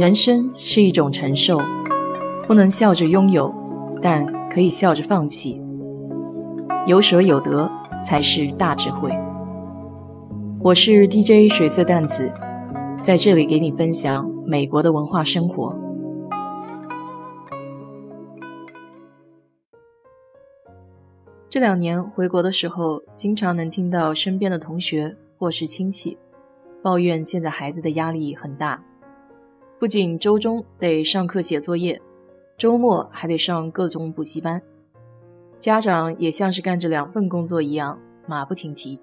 人生是一种承受，不能笑着拥有，但可以笑着放弃。有舍有得才是大智慧。我是 DJ 水色淡子，在这里给你分享美国的文化生活。这两年回国的时候，经常能听到身边的同学或是亲戚抱怨，现在孩子的压力很大。不仅周中得上课写作业，周末还得上各种补习班，家长也像是干着两份工作一样，马不停蹄。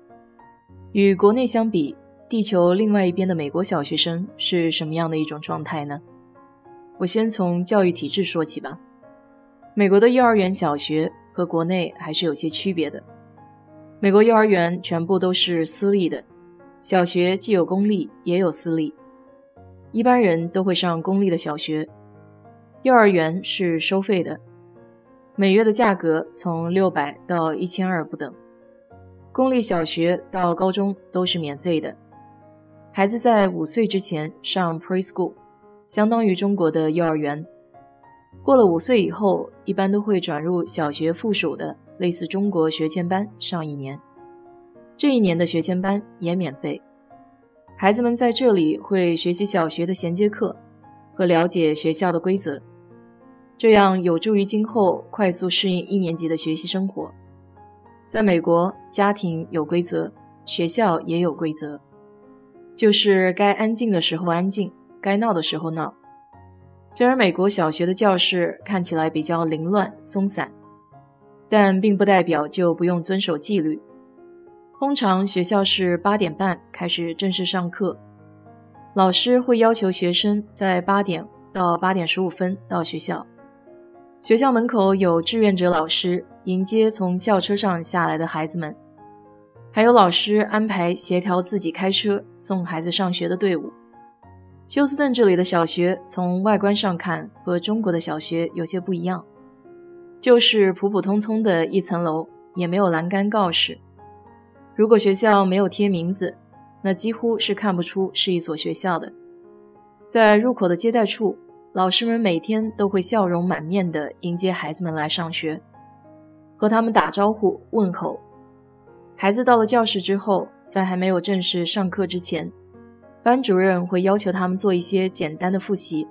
与国内相比，地球另外一边的美国小学生是什么样的一种状态呢？我先从教育体制说起吧。美国的幼儿园、小学和国内还是有些区别的。美国幼儿园全部都是私立的，小学既有公立也有私立。一般人都会上公立的小学，幼儿园是收费的，每月的价格从六百到一千二不等。公立小学到高中都是免费的，孩子在五岁之前上 preschool，相当于中国的幼儿园。过了五岁以后，一般都会转入小学附属的类似中国学前班上一年，这一年的学前班也免费。孩子们在这里会学习小学的衔接课和了解学校的规则，这样有助于今后快速适应一年级的学习生活。在美国，家庭有规则，学校也有规则，就是该安静的时候安静，该闹的时候闹。虽然美国小学的教室看起来比较凌乱松散，但并不代表就不用遵守纪律。通常学校是八点半开始正式上课，老师会要求学生在八点到八点十五分到学校。学校门口有志愿者老师迎接从校车上下来的孩子们，还有老师安排协调自己开车送孩子上学的队伍。休斯顿这里的小学从外观上看和中国的小学有些不一样，就是普普通通的一层楼，也没有栏杆告示。如果学校没有贴名字，那几乎是看不出是一所学校的。在入口的接待处，老师们每天都会笑容满面地迎接孩子们来上学，和他们打招呼问候。孩子到了教室之后，在还没有正式上课之前，班主任会要求他们做一些简单的复习，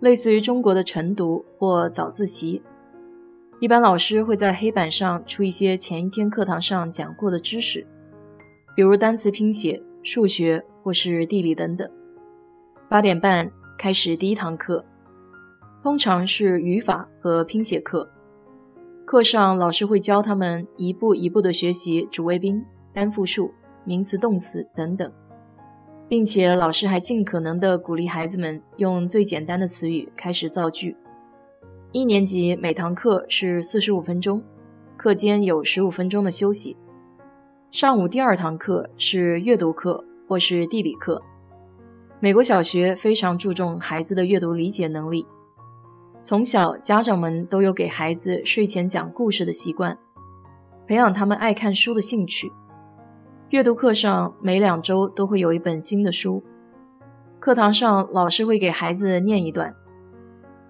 类似于中国的晨读或早自习。一般老师会在黑板上出一些前一天课堂上讲过的知识，比如单词拼写、数学或是地理等等。八点半开始第一堂课，通常是语法和拼写课。课上老师会教他们一步一步地学习主谓宾、单复数、名词、动词等等，并且老师还尽可能地鼓励孩子们用最简单的词语开始造句。一年级每堂课是四十五分钟，课间有十五分钟的休息。上午第二堂课是阅读课或是地理课。美国小学非常注重孩子的阅读理解能力，从小家长们都有给孩子睡前讲故事的习惯，培养他们爱看书的兴趣。阅读课上每两周都会有一本新的书，课堂上老师会给孩子念一段。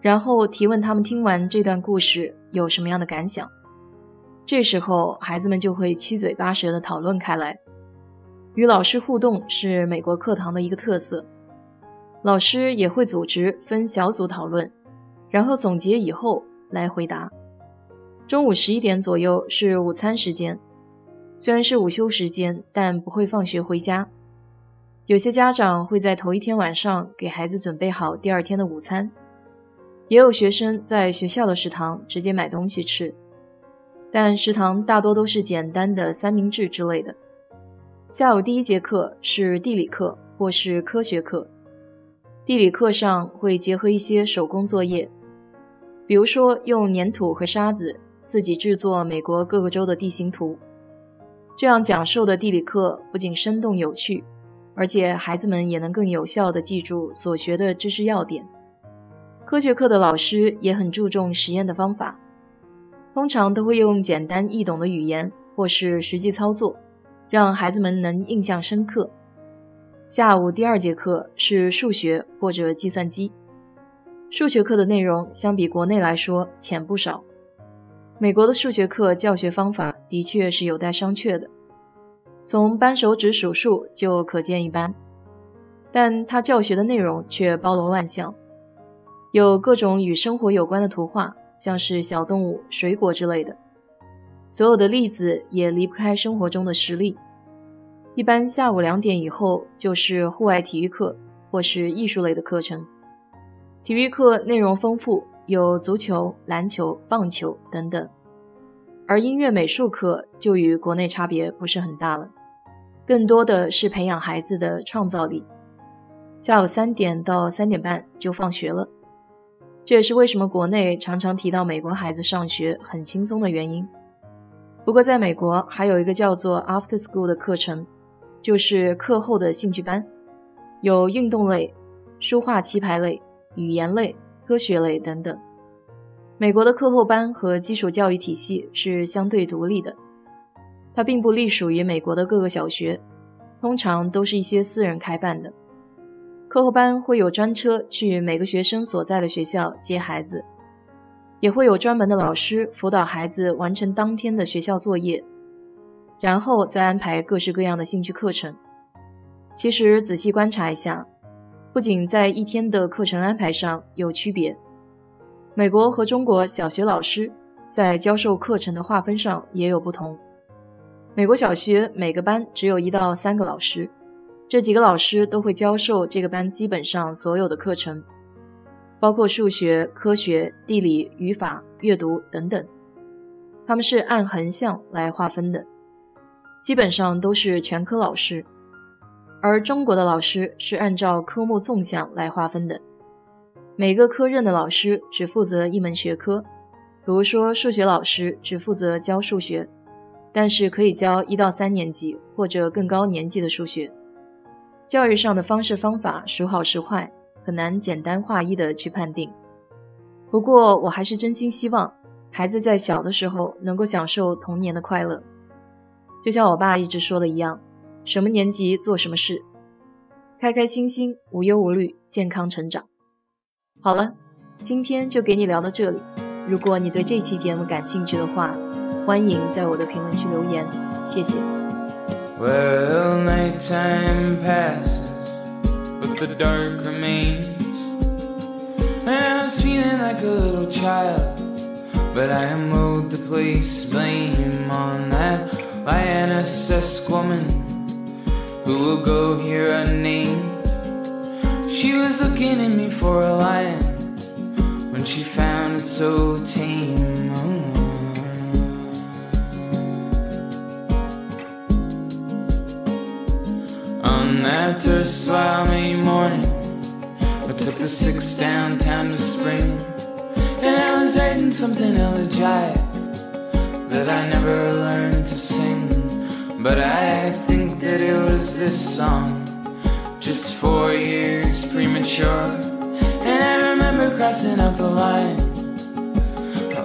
然后提问他们听完这段故事有什么样的感想？这时候孩子们就会七嘴八舌地讨论开来。与老师互动是美国课堂的一个特色，老师也会组织分小组讨论，然后总结以后来回答。中午十一点左右是午餐时间，虽然是午休时间，但不会放学回家。有些家长会在头一天晚上给孩子准备好第二天的午餐。也有学生在学校的食堂直接买东西吃，但食堂大多都是简单的三明治之类的。下午第一节课是地理课或是科学课，地理课上会结合一些手工作业，比如说用粘土和沙子自己制作美国各个州的地形图。这样讲授的地理课不仅生动有趣，而且孩子们也能更有效地记住所学的知识要点。科学课的老师也很注重实验的方法，通常都会用简单易懂的语言或是实际操作，让孩子们能印象深刻。下午第二节课是数学或者计算机。数学课的内容相比国内来说浅不少。美国的数学课教学方法的确是有待商榷的，从扳手指数数就可见一斑。但他教学的内容却包罗万象，有各种与生活有关的图画，像是小动物、水果之类的。所有的例子也离不开生活中的实例。一般下午两点以后就是户外体育课或是艺术类的课程。体育课内容丰富，有足球、篮球、棒球等等。而音乐美术课就与国内差别不是很大了，更多的是培养孩子的创造力。下午三点到三点半就放学了，这也是为什么国内常常提到美国孩子上学很轻松的原因。不过，在美国还有一个叫做 After School 的课程，就是课后的兴趣班，有运动类、书画棋牌类、语言类、科学类等等。美国的课后班和基础教育体系是相对独立的，它并不隶属于美国的各个小学，通常都是一些私人开办的。课后班会有专车去每个学生所在的学校接孩子。也会有专门的老师辅导孩子完成当天的学校作业，然后再安排各式各样的兴趣课程。其实仔细观察一下，不仅在一天的课程安排上有区别，美国和中国小学老师在教授课程的划分上也有不同。美国小学每个班只有一到三个老师，这几个老师都会教授这个班基本上所有的课程。包括数学、科学、地理、语法、阅读等等，他们是按横向来划分的，基本上都是全科老师。而中国的老师是按照科目纵向来划分的，每个科任的老师只负责一门学科，比如说数学老师只负责教数学，但是可以教一到三年级或者更高年级的数学。教育上的方式方法孰好孰坏？很难简单划一的去判定。不过，我还是真心希望孩子在小的时候能够享受童年的快乐，就像我爸一直说的一样：什么年纪做什么事，开开心心、无忧无虑、健康成长。好了，今天就给你聊到这里。如果你对这期节目感兴趣的话，欢迎在我的评论区留言，谢谢。But the dark remains. And I was feeling like a little child, but I mowed to place blame on that lioness woman who will go here unnamed. She was looking at me for a lion when she found it so tame. Oh. Erstwhile May morning, I took the six downtown to spring, and I was writing something elegiac that I never learned to sing. But I think that it was this song, just four years premature. And I remember crossing out the line.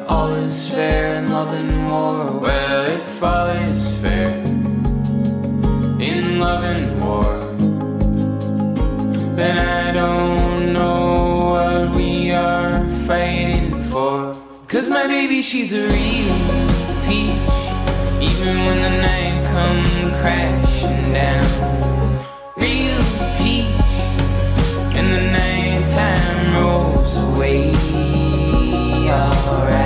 All is fair in love and war. Well, if all is fair in love and war then I don't know what we are fighting for. Cause my baby, she's a real peach. Even when the night comes crashing down. Real peach. And the nighttime rolls away. Alright.